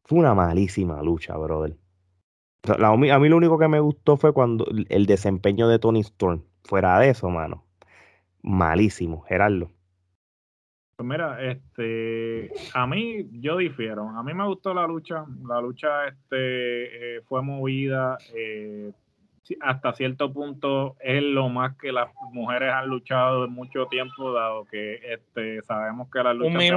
Fue una malísima lucha, brother. a mí lo único que me gustó fue cuando el desempeño de Tony Storm. Fuera de eso, mano. Malísimo, Gerardo. Pues mira, este, a mí yo difiero. A mí me gustó la lucha. La lucha, este, eh, fue movida. Eh, hasta cierto punto es lo más que las mujeres han luchado en mucho tiempo, dado que, este, sabemos que las luchas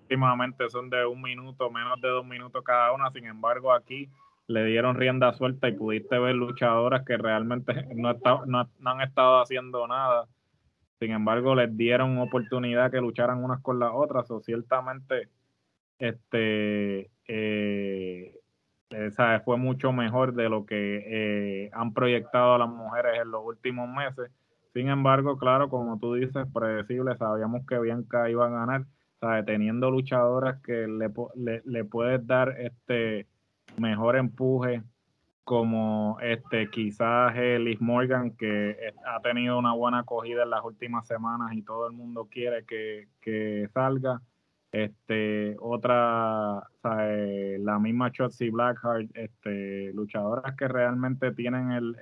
últimamente son de un minuto, menos de dos minutos cada una. Sin embargo, aquí le dieron rienda suelta y pudiste ver luchadoras que realmente no, no han estado haciendo nada sin embargo, les dieron oportunidad que lucharan unas con las otras, o ciertamente este eh, fue mucho mejor de lo que eh, han proyectado las mujeres en los últimos meses. Sin embargo, claro, como tú dices, predecible, sabíamos que Bianca iba a ganar, ¿sabes? teniendo luchadoras que le, le, le puedes dar este mejor empuje, como este quizás Liz Morgan que ha tenido una buena acogida en las últimas semanas y todo el mundo quiere que, salga. Este otra la misma Shotzi Blackheart este luchadoras que realmente tienen el,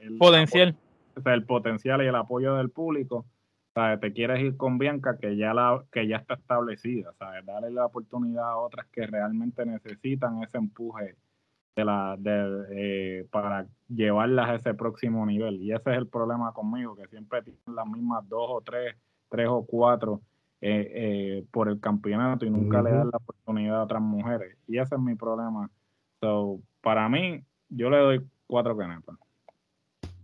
el, potencial. el potencial y el apoyo del público te quieres ir con Bianca que ya la que ya está establecida ¿sabes? darle la oportunidad a otras que realmente necesitan ese empuje de la, de, eh, para llevarlas a ese próximo nivel. Y ese es el problema conmigo, que siempre tienen las mismas dos o tres, tres o cuatro eh, eh, por el campeonato y nunca le dan la oportunidad a otras mujeres. Y ese es mi problema. So, para mí, yo le doy cuatro canetas.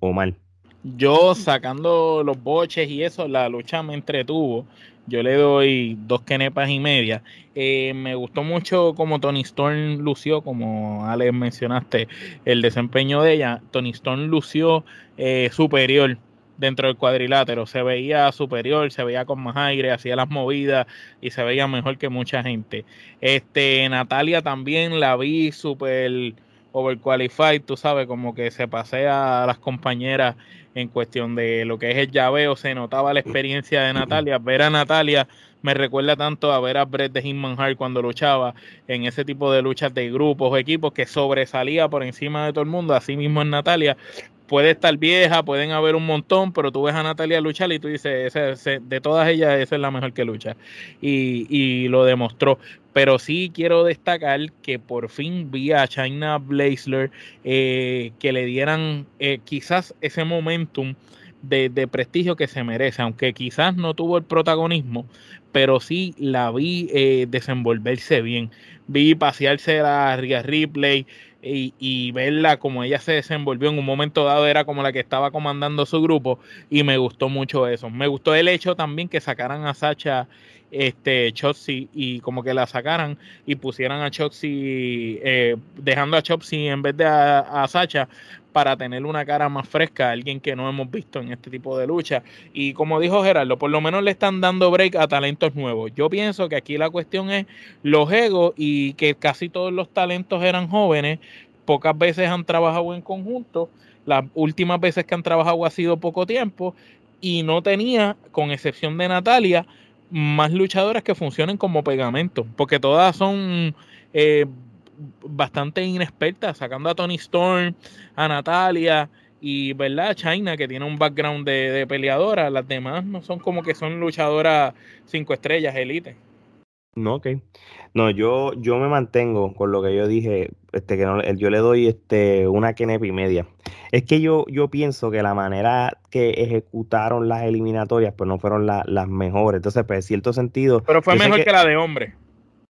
O mal. Yo sacando los boches y eso, la lucha me entretuvo. Yo le doy dos kenepas y media. Eh, me gustó mucho como Tony Storm lució, como Alex mencionaste, el desempeño de ella. Tony Storm lució eh, superior dentro del cuadrilátero. Se veía superior, se veía con más aire, hacía las movidas y se veía mejor que mucha gente. Este, Natalia también la vi súper overqualified, tú sabes, como que se pasea a las compañeras en cuestión de lo que es el llaveo, se notaba la experiencia de Natalia. Ver a Natalia me recuerda tanto a ver a Brett de Hitman Hart cuando luchaba en ese tipo de luchas de grupos o equipos que sobresalía por encima de todo el mundo. Así mismo en Natalia. Puede estar vieja, pueden haber un montón, pero tú ves a Natalia luchar y tú dices, de todas ellas, esa es la mejor que lucha. Y, y lo demostró pero sí quiero destacar que por fin vi a China Blazler eh, que le dieran eh, quizás ese momentum de, prestigio que se merece, aunque quizás no tuvo el protagonismo, pero sí la vi eh, desenvolverse bien. Vi pasearse a Ria Ripley y, y, verla como ella se desenvolvió en un momento dado, era como la que estaba comandando su grupo y me gustó mucho eso. Me gustó el hecho también que sacaran a Sacha este Chotzi y como que la sacaran y pusieran a Chotzi, eh, dejando a Chotzi en vez de a, Sacha para tener una cara más fresca, alguien que no hemos visto en este tipo de lucha. Y como dijo Gerardo, por lo menos le están dando break a talentos nuevos. Yo pienso que aquí la cuestión es los egos y que casi todos los talentos eran jóvenes, pocas veces han trabajado en conjunto, las últimas veces que han trabajado ha sido poco tiempo y no tenía, con excepción de Natalia, más luchadoras que funcionen como pegamento, porque todas son eh, bastante inexpertas, sacando a Tony Storm, a Natalia y, ¿verdad? China, que tiene un background de, peleadora, las demás no son como que son luchadoras cinco estrellas, elite. No, ok. No, yo, yo me mantengo con lo que yo dije, este, que no, yo le doy este, una kenepa y media. Es que yo, yo pienso que la manera que ejecutaron las eliminatorias, pues no fueron las mejores. Entonces, pues, en cierto sentido. Pero fue mejor que, la de hombre.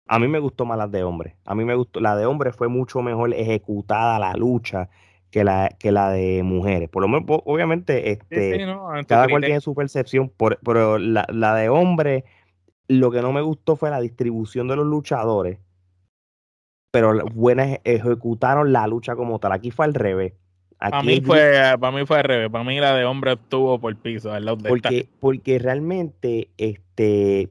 A mí me gustó más la de hombre. A mí me gustó. La de hombre fue mucho mejor ejecutada la lucha que la, que la de mujeres. Por lo menos, obviamente, este, cada cual tiene su percepción, pero la, la de hombre, lo que no me gustó fue la distribución de los luchadores. Pero buenas ejecutaron la lucha como tal. Aquí fue al revés para mí, fue, para mí fue al revés. Para mí la de hombre estuvo por piso. porque, porque realmente este,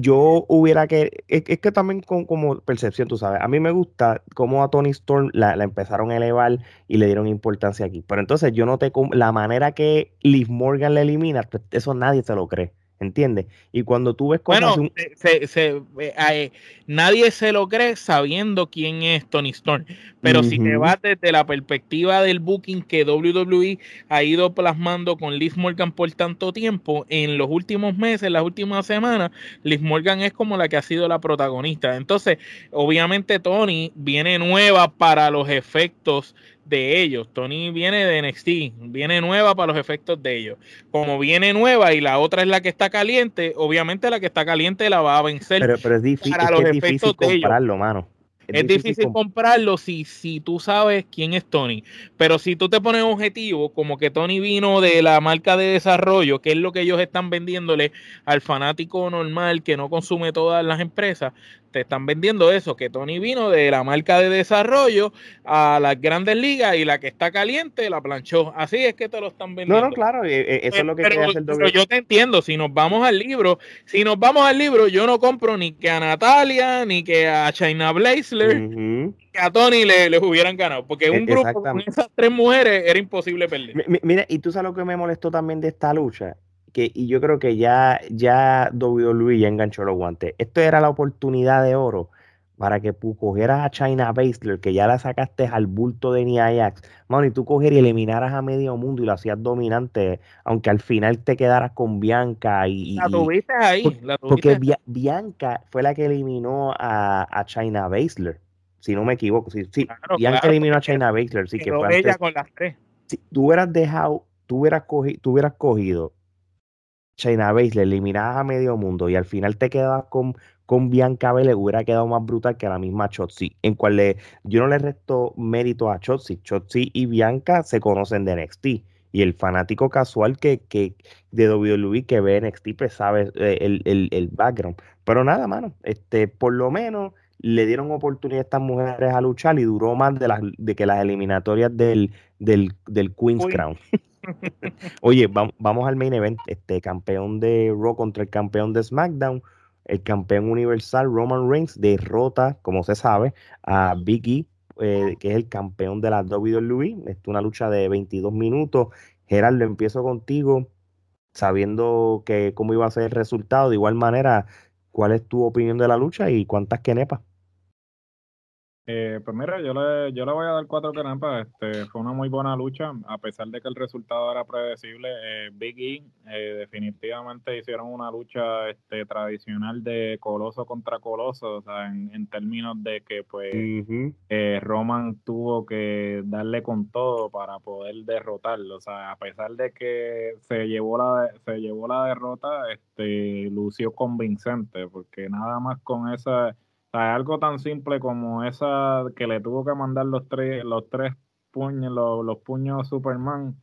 yo hubiera que. Es, que también con, como percepción, tú sabes. A mí me gusta cómo a Tony Storm la, la, empezaron a elevar y le dieron importancia aquí. Pero entonces yo noté la manera que Liv Morgan le elimina, pues, eso nadie se lo cree. ¿Entiendes? Y cuando tú ves cosas... Bueno, se, se, eh, nadie se lo cree sabiendo quién es Tony Storm. Pero si te vas desde la perspectiva del booking que WWE ha ido plasmando con Liz Morgan por tanto tiempo, en los últimos meses, las últimas semanas, Liz Morgan es como la que ha sido la protagonista. Entonces, obviamente Tony viene nueva para los efectos de ellos. Tony viene de NXT, viene nueva para los efectos de ellos. Como viene nueva y la otra es la que está caliente, obviamente la que está caliente la va a vencer. Pero, pero es difícil, para los efectos de ellos. mano. Es, difícil, comprarlo si, si tú sabes quién es Tony. Pero si tú te pones objetivo, como que Tony vino de la marca de desarrollo, que es lo que ellos están vendiéndole al fanático normal que no consume todas las empresas, te están vendiendo eso, que Tony vino de la marca de desarrollo a las grandes ligas y la que está caliente la planchó. Así es que te lo están vendiendo. No, no, claro, eh, eh, eso es lo que pero, hacer Pero yo te entiendo, si nos vamos al libro, si nos vamos al libro, yo no compro ni que a Natalia, ni que a China Blazler, ni que a Tony le, les hubieran ganado, porque e, un grupo con esas tres mujeres era imposible perder. Mira, y tú sabes lo que me molestó también de esta lucha, que, y yo creo que ya, ya WWE ya enganchó los guantes. Esto era la oportunidad de oro para que tú cogieras a China Baszler, que ya la sacaste al bulto de Nia mano, y tú cogieras y eliminaras a medio mundo y lo hacías dominante, aunque al final te quedaras con Bianca y... La tuviste ahí. porque Bianca fue la que eliminó a, a China Baszler, si no me equivoco. Sí, sí Bianca eliminó a China Baszler, sí que fue ella con las tres. Si tú hubieras dejado, tú hubieras, cogido, tú hubieras cogido China Base, le eliminabas a medio mundo y al final te quedabas con, con Bianca Belair, hubiera quedado más brutal que la misma Chotzi, en cual le, yo no le resto mérito a Chotzi. Chotzi y Bianca se conocen de NXT y el fanático casual que, que de WWE que ve NXT pues sabe eh, el, el, el, background. Pero nada, mano, este, por lo menos le dieron oportunidad a estas mujeres a luchar y duró más de, las, de que las eliminatorias del, del, del Queen's Crown. Oye, vamos al main event, este campeón de Raw contra el campeón de SmackDown. El campeón universal Roman Reigns derrota, como se sabe, a Big E eh, que es el campeón de la WWE. Es una lucha de 22 minutos. Gerardo, empiezo contigo, sabiendo que cómo iba a ser el resultado. De igual manera, ¿cuál es tu opinión de la lucha y cuántas quenepas? Eh, pues mira, yo le, yo le voy a dar cuatro carampas. Este, fue una muy buena lucha, a pesar de que el resultado era predecible. Eh, Big E eh, definitivamente hicieron una lucha este, tradicional de coloso contra coloso, o sea, en, términos de que pues Roman tuvo que darle con todo para poder derrotarlo. O sea, a pesar de que se llevó la, se llevó la derrota, este, lució convincente, porque nada más con esa algo tan simple como esa que le tuvo que mandar los tres, los tres puños, los, puños Superman,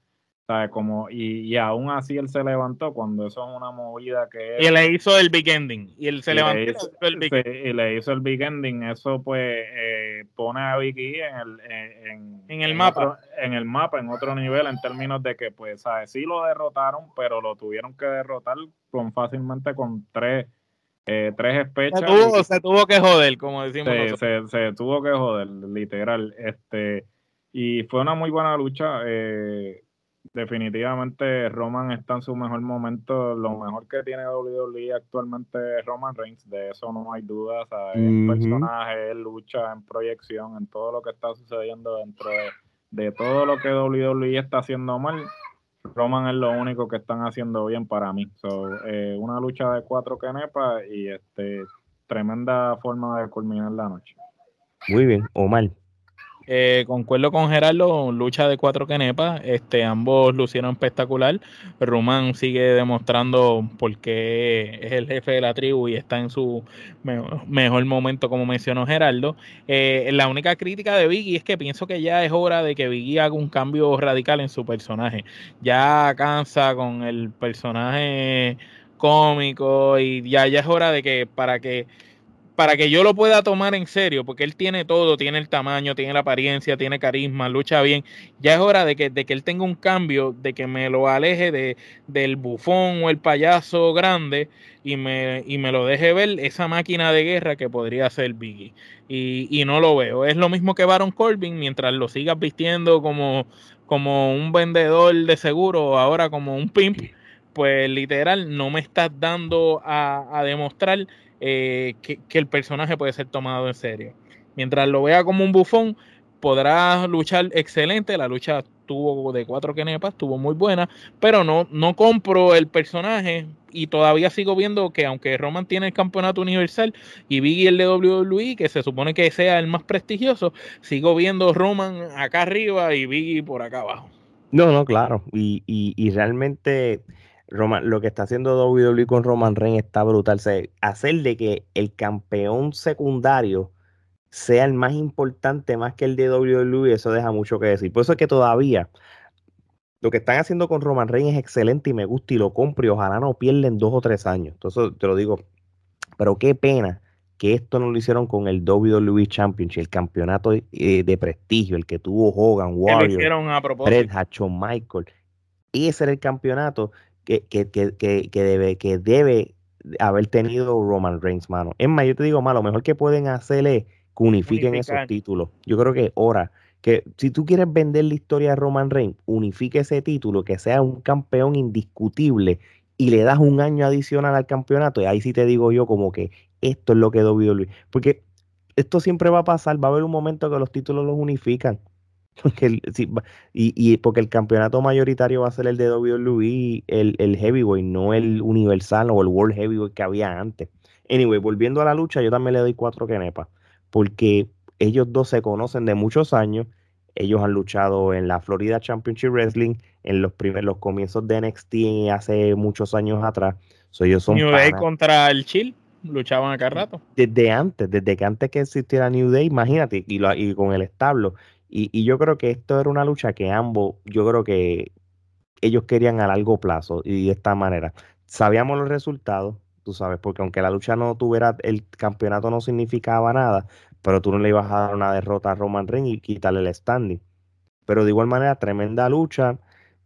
¿sabes? Como, y, y, aún así él se levantó cuando eso es una movida que Y le hizo el big ending. Y él se levantó le hizo, el big y le hizo el big ending. Eso pues eh, pone a Vicky en el, en, en el mapa. en el mapa, en otro nivel, en términos de que pues, ¿sabes? Sí lo derrotaron, pero lo tuvieron que derrotar con fácilmente con tres eh, tres espechas. Se tuvo, que joder, como decimos se, se, tuvo que joder, literal. Este, y fue una muy buena lucha. Eh, definitivamente Roman está en su mejor momento. Lo mejor que tiene WWE actualmente es Roman Reigns. De eso no hay dudas. El personaje, lucha en proyección, en todo lo que está sucediendo dentro de, de todo lo que WWE está haciendo mal Roman es lo único que están haciendo bien para mí. Eh, una lucha de cuatro canepas y este tremenda forma de culminar la noche. Muy bien, Omar. Eh, concuerdo con Gerardo, lucha de cuatro quenepas, este, ambos lucieron espectacular. Roman sigue demostrando por qué es el jefe de la tribu y está en su mejor momento, como mencionó Gerardo. Eh, la única crítica de Biggie es que pienso que ya es hora de que Biggie haga un cambio radical en su personaje. Ya cansa con el personaje cómico y ya, ya es hora de que para que para que yo lo pueda tomar en serio, porque él tiene todo, tiene el tamaño, tiene la apariencia, tiene carisma, lucha bien, ya es hora de que, de que él tenga un cambio, de que me lo aleje de, del bufón o el payaso grande y me, y me lo deje ver esa máquina de guerra que podría ser Biggie. Y, y no lo veo. Es lo mismo que Baron Corbin, mientras lo sigas vistiendo como, como un vendedor de seguro, ahora como un pimp, pues literal no me estás dando a, a demostrar eh, que, el personaje puede ser tomado en serio. Mientras lo vea como un bufón, podrá luchar excelente. La lucha tuvo de cuatro kenepas, estuvo muy buena, pero no, no compro el personaje y todavía sigo viendo que aunque Roman tiene el campeonato universal y Biggie el de WWE, que se supone que sea el más prestigioso, sigo viendo Roman acá arriba y Biggie por acá abajo. No, no, claro. Y, y realmente lo que está haciendo WWE con Roman Reigns está brutal. hacer de que el campeón secundario sea el más importante más que el de WWE, eso deja mucho que decir. Por eso es que todavía lo que están haciendo con Roman Reigns es excelente y me gusta y lo compro y ojalá no pierden dos o tres años. Entonces te lo digo, pero qué pena que esto no lo hicieron con el WWE Championship, el campeonato de, eh, prestigio, el que tuvo Hogan, Warrior, Fred, Michael. Ese era el campeonato que, que, que, que, debe, que debe haber tenido Roman Reigns, mano. Es más, yo te digo, malo, lo mejor que pueden hacer es que unifiquen esos títulos. Yo creo que ahora, que si tú quieres vender la historia de Roman Reigns, unifique ese título, que sea un campeón indiscutible y le das un año adicional al campeonato, y ahí sí te digo yo como que esto es lo que WWE, porque esto siempre va a pasar, va a haber un momento que los títulos los unifican. Porque y, y, porque el campeonato mayoritario va a ser el de WWE, el, el Heavyweight, no el Universal o el World Heavyweight que había antes. Anyway, volviendo a la lucha, yo también le doy cuatro kenepas, porque ellos dos se conocen de muchos años. Ellos han luchado en la Florida Championship Wrestling, en los primeros los comienzos de NXT hace muchos años atrás. So, ellos son New Day contra el Chill luchaban acá rato. Desde antes, desde que antes que existiera New Day, imagínate, y, lo, y con el establo. Y, yo creo que esto era una lucha que ambos, yo creo que ellos querían a largo plazo y de esta manera. Sabíamos los resultados, tú sabes, porque aunque la lucha no tuviera, el campeonato no significaba nada, pero tú no le ibas a dar una derrota a Roman Reigns y quitarle el standing. Pero de igual manera, tremenda lucha.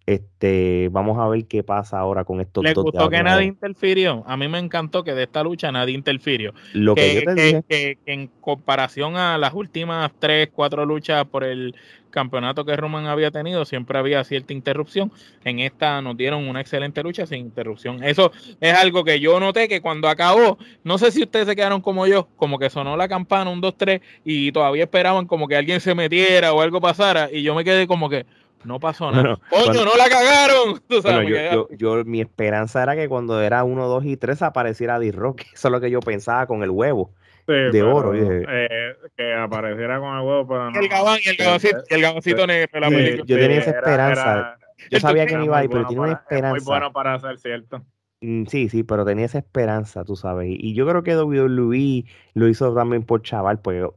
Este, vamos a ver qué pasa ahora con estos ¿Le gustó que nadie interfirió? A mí me encantó que de esta lucha nadie interfirió. Lo que, yo te dije. que, en comparación a las últimas tres, cuatro luchas por el campeonato que Roman había tenido, siempre había cierta interrupción. En esta nos dieron una excelente lucha sin interrupción. Eso es algo que yo noté que cuando acabó, no sé si ustedes se quedaron como yo, como que sonó la campana, un, dos, tres, y todavía esperaban como que alguien se metiera o algo pasara, y yo me quedé como que no pasó nada. ¡Coño, no la cagaron! yo, yo, mi esperanza era que cuando era uno, dos y tres apareciera D-Rock. Eso es lo que yo pensaba con el huevo de oro. Eh, que apareciera con el huevo, pero no. El gabán y el gabancito, el gabancito negro de la película. Yo tenía esa esperanza. yo sabía que no iba a ir, pero tenía una esperanza. muy bueno para ser cierto. Mm, sí, sí, pero tenía esa esperanza, tú sabes. Y yo creo que WWE lo hizo también por chaval, porque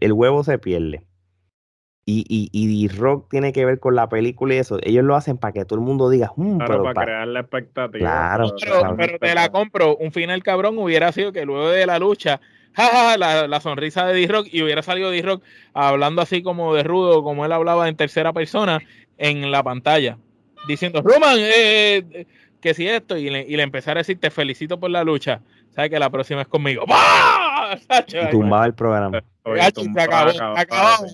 el huevo se pierde. Y, y, y rock tiene que ver con la película y eso. Ellos lo hacen para que todo el mundo diga, mm, claro, para, crear la expectativa. Claro, pero, pero, te la compro. Un final cabrón hubiera sido que luego de la lucha la, sonrisa de D-Rock y hubiera salido D-Rock hablando así como de rudo, como él hablaba en tercera persona en la pantalla, diciendo, Roman, eh, eh, que si esto, y le, y le empezara a decir, te felicito por la lucha, sabes que la próxima es conmigo. Y tumbaba el programa. se, acababa,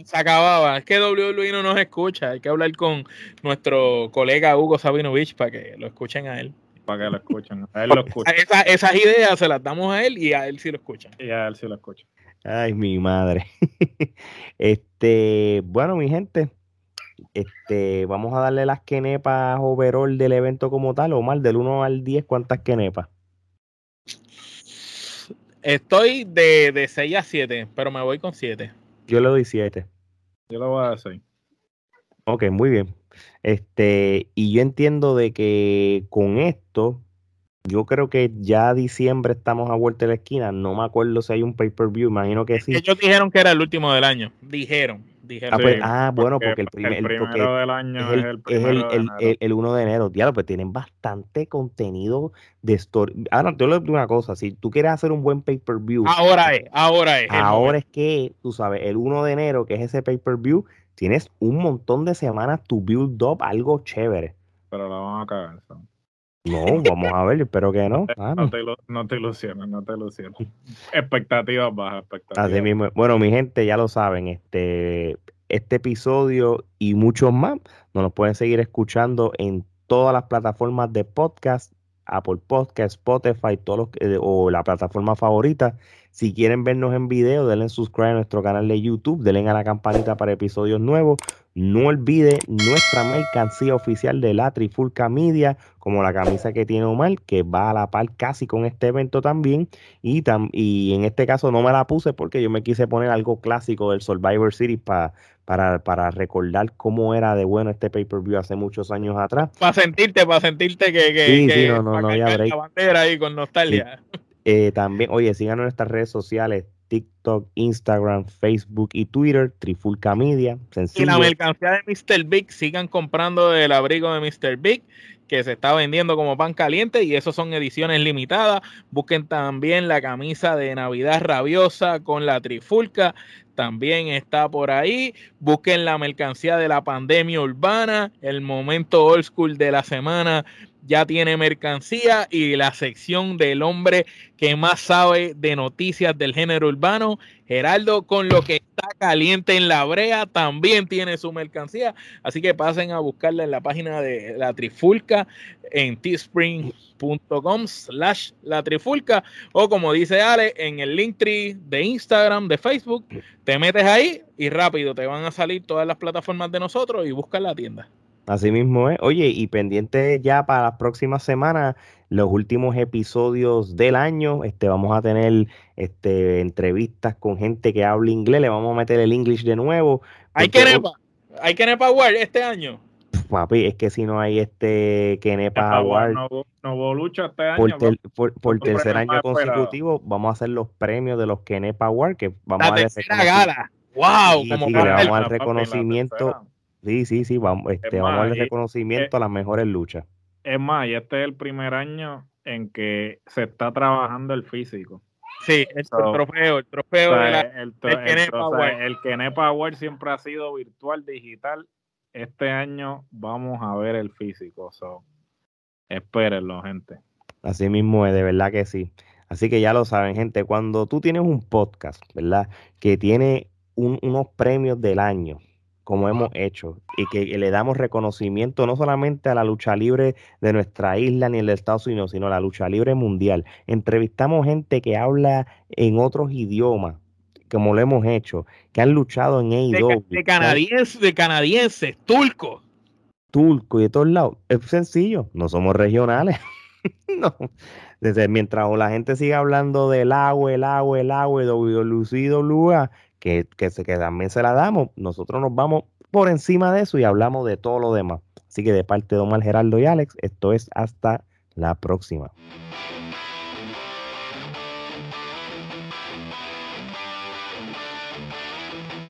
se acababa. Es que WWE no nos escucha, hay que hablar con nuestro colega Hugo Sabinovich para que lo escuchen a él para que lo escuchen. A él lo escuchan. esas ideas se las damos a él y a él sí lo escuchan. Y a él sí lo escuchan. Ay, mi madre. este, bueno, mi gente, este, vamos a darle las quenepas overall del evento como tal, o mal, del 1 al 10, ¿cuántas quenepas? Estoy de, de 6 a 7, pero me voy con 7. Yo le doy 7. Yo le voy a dar 6. Ok, muy bien. Este, y yo entiendo de que con esto, yo creo que ya diciembre estamos a vuelta de la esquina. No me acuerdo si hay un pay-per-view, imagino que sí. Ellos dijeron que era el último del año. Dijeron. Dijeron. Ah, pues, ah bueno, porque el, primer, el primero del año es, el, es el, el, 1 de enero. Diablo, pues tienen bastante contenido de story. Ahora, te lo digo una cosa: si tú quieres hacer un buen pay-per-view, ahora es, ahora es. Ahora es que, tú sabes, el 1 de enero, que es ese pay-per-view, tienes un montón de semanas to build up algo chévere. Pero la van a cagar. No, vamos a ver, espero que no. No, te, no te ilusiones, no te ilusiones. Expectativas bajas, expectativas. Así mismo. Bueno, mi gente, ya lo saben, este, este episodio y muchos más nos los pueden seguir escuchando en todas las plataformas de podcast, Apple Podcast, Spotify, todos los, eh, o la plataforma favorita. Si quieren vernos en video, denle subscribe a nuestro canal de YouTube, denle a la campanita para episodios nuevos. No olvide nuestra mercancía oficial de la Trifulca Media, como la camisa que tiene Omar, que va a la par casi con este evento también. Y, y en este caso no me la puse porque yo me quise poner algo clásico del Survivor Series para, para recordar cómo era de bueno este pay-per-view hace muchos años atrás. Para sentirte, para sentirte que, que, sí, sí, no, no, no, la bandera ahí con nostalgia. Eh, también, oye, síganos en nuestras redes sociales, TikTok, Instagram, Facebook y Twitter, Trifulca Media. Sencillo. Y la mercancía de Mr. Big, sigan comprando el abrigo de Mr. Big que se está vendiendo como pan caliente y eso son ediciones limitadas. Busquen también la camisa de Navidad rabiosa con la trifulca, también está por ahí. Busquen la mercancía de la pandemia urbana, el momento old school de la semana ya tiene mercancía y la sección del hombre que más sabe de noticias del género urbano, Geraldo, con lo que está caliente en la brea, también tiene su mercancía. Así que pasen a buscarla en la página de la Trifulca en teespring.com slash la Trifulca o como dice Ale, en el Linktree de Instagram, de Facebook, te metes ahí y rápido te van a salir todas las plataformas de nosotros y buscas la tienda. Así mismo es. Oye, y pendiente ya para las próximas semanas, los últimos episodios del año, este, vamos a tener este, entrevistas con gente que habla inglés, le vamos a meter el English de nuevo. ¿Hay que nepa? ¿Hay que nepa este año? papi, es que si no hay este Kenepa Award. No, no, lucha este año. Por, por, tercer año consecutivo, vamos a hacer los premios de los Kenepa Award. Que vamos a tercera gala. ¡Wow! como le vamos a dar reconocimiento. Sí, sí, sí, vamos, este, vamos a dar reconocimiento a las mejores luchas. Es más, y este es el primer año en que se está trabajando el físico. Sí, el, trofeo, el trofeo de la, el, el, Kenepa Award siempre ha sido virtual, digital. Este año vamos a ver el físico. So, espérenlo, gente. Así mismo es, de verdad que sí. Así que ya lo saben, gente, cuando tú tienes un podcast, ¿verdad? Que tiene unos premios del año, como hemos hecho, y que le damos reconocimiento no solamente a la lucha libre de nuestra isla ni el de Estados Unidos, sino a la lucha libre mundial. Entrevistamos gente que habla en otros idiomas, como lo hemos hecho, que han luchado en AEW. De, canadienses, de canadienses, turcos. Turco y de todos lados. Es sencillo, no somos regionales. no. Desde mientras la gente siga hablando del agua, el agua, el agua, WWA, que, que, que también se la damos, nosotros nos vamos por encima de eso y hablamos de todo lo demás. Así que de parte de Omar Geraldo y Alex, esto es hasta la próxima.